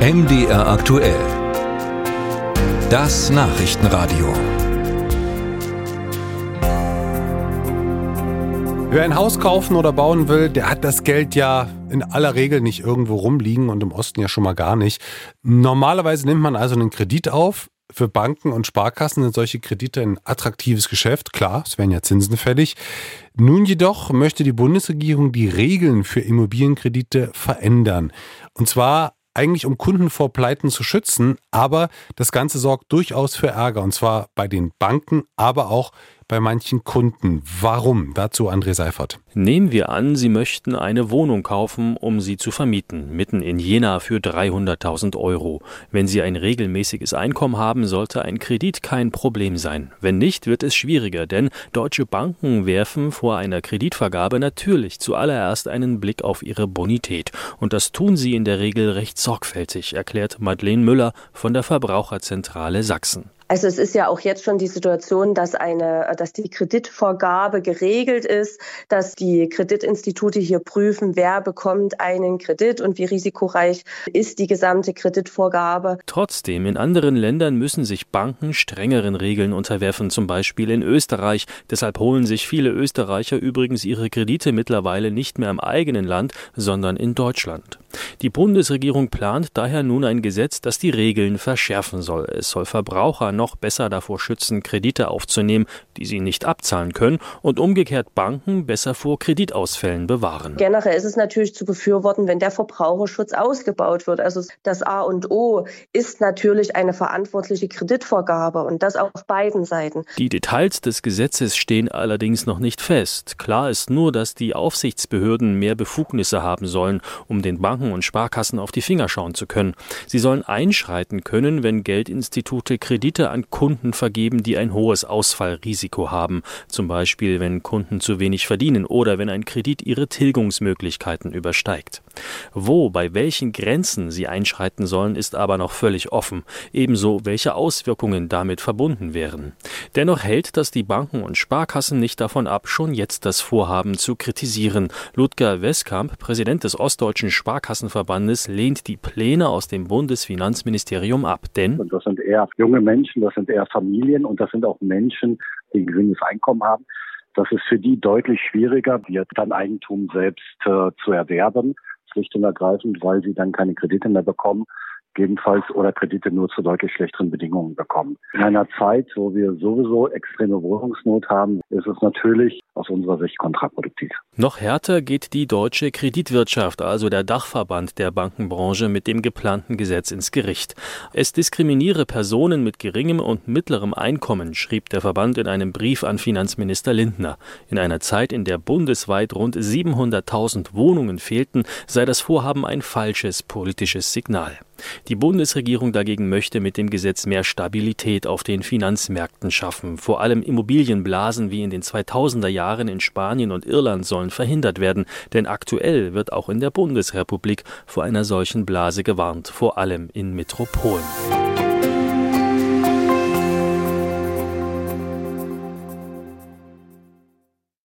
MDR aktuell. Das Nachrichtenradio. Wer ein Haus kaufen oder bauen will, der hat das Geld ja in aller Regel nicht irgendwo rumliegen und im Osten ja schon mal gar nicht. Normalerweise nimmt man also einen Kredit auf. Für Banken und Sparkassen sind solche Kredite ein attraktives Geschäft. Klar, es werden ja Zinsen fällig. Nun jedoch möchte die Bundesregierung die Regeln für Immobilienkredite verändern. Und zwar eigentlich um Kunden vor Pleiten zu schützen, aber das Ganze sorgt durchaus für Ärger und zwar bei den Banken, aber auch bei manchen Kunden. Warum? Dazu André Seifert. Nehmen wir an, Sie möchten eine Wohnung kaufen, um sie zu vermieten, mitten in Jena für 300.000 Euro. Wenn Sie ein regelmäßiges Einkommen haben, sollte ein Kredit kein Problem sein. Wenn nicht, wird es schwieriger, denn deutsche Banken werfen vor einer Kreditvergabe natürlich zuallererst einen Blick auf ihre Bonität. Und das tun sie in der Regel recht sorgfältig, erklärt Madeleine Müller von der Verbraucherzentrale Sachsen. Also es ist ja auch jetzt schon die Situation, dass eine, dass die Kreditvorgabe geregelt ist, dass die Kreditinstitute hier prüfen, wer bekommt einen Kredit und wie risikoreich ist die gesamte Kreditvorgabe. Trotzdem, in anderen Ländern müssen sich Banken strengeren Regeln unterwerfen, zum Beispiel in Österreich. Deshalb holen sich viele Österreicher übrigens ihre Kredite mittlerweile nicht mehr im eigenen Land, sondern in Deutschland. Die Bundesregierung plant daher nun ein Gesetz, das die Regeln verschärfen soll. Es soll Verbraucher noch besser davor schützen, Kredite aufzunehmen, die sie nicht abzahlen können, und umgekehrt Banken besser vor Kreditausfällen bewahren. Generell ist es natürlich zu befürworten, wenn der Verbraucherschutz ausgebaut wird. Also das A und O ist natürlich eine verantwortliche Kreditvorgabe und das auf beiden Seiten. Die Details des Gesetzes stehen allerdings noch nicht fest. Klar ist nur, dass die Aufsichtsbehörden mehr Befugnisse haben sollen, um den Banken und Sparkassen auf die Finger schauen zu können. Sie sollen einschreiten können, wenn Geldinstitute Kredite an Kunden vergeben, die ein hohes Ausfallrisiko haben, zum Beispiel wenn Kunden zu wenig verdienen oder wenn ein Kredit ihre Tilgungsmöglichkeiten übersteigt. Wo, bei welchen Grenzen sie einschreiten sollen, ist aber noch völlig offen, ebenso welche Auswirkungen damit verbunden wären. Dennoch hält das die Banken und Sparkassen nicht davon ab, schon jetzt das Vorhaben zu kritisieren. Ludger Westkamp, Präsident des Ostdeutschen Sparkassenverbandes, lehnt die Pläne aus dem Bundesfinanzministerium ab, denn und das sind eher junge Menschen, das sind eher Familien und das sind auch Menschen, die ein geringes Einkommen haben. Das ist für die deutlich schwieriger, wird dann Eigentum selbst äh, zu erwerben, schlicht und ergreifend, weil sie dann keine Kredite mehr bekommen gegebenenfalls oder Kredite nur zu deutlich schlechteren Bedingungen bekommen. In einer Zeit, wo wir sowieso extreme Wohnungsnot haben, ist es natürlich aus unserer Sicht kontraproduktiv. Noch härter geht die deutsche Kreditwirtschaft, also der Dachverband der Bankenbranche, mit dem geplanten Gesetz ins Gericht. Es diskriminiere Personen mit geringem und mittlerem Einkommen, schrieb der Verband in einem Brief an Finanzminister Lindner. In einer Zeit, in der bundesweit rund 700.000 Wohnungen fehlten, sei das Vorhaben ein falsches politisches Signal. Die Bundesregierung dagegen möchte mit dem Gesetz mehr Stabilität auf den Finanzmärkten schaffen. Vor allem Immobilienblasen wie in den 2000er Jahren in Spanien und Irland sollen verhindert werden, denn aktuell wird auch in der Bundesrepublik vor einer solchen Blase gewarnt, vor allem in Metropolen.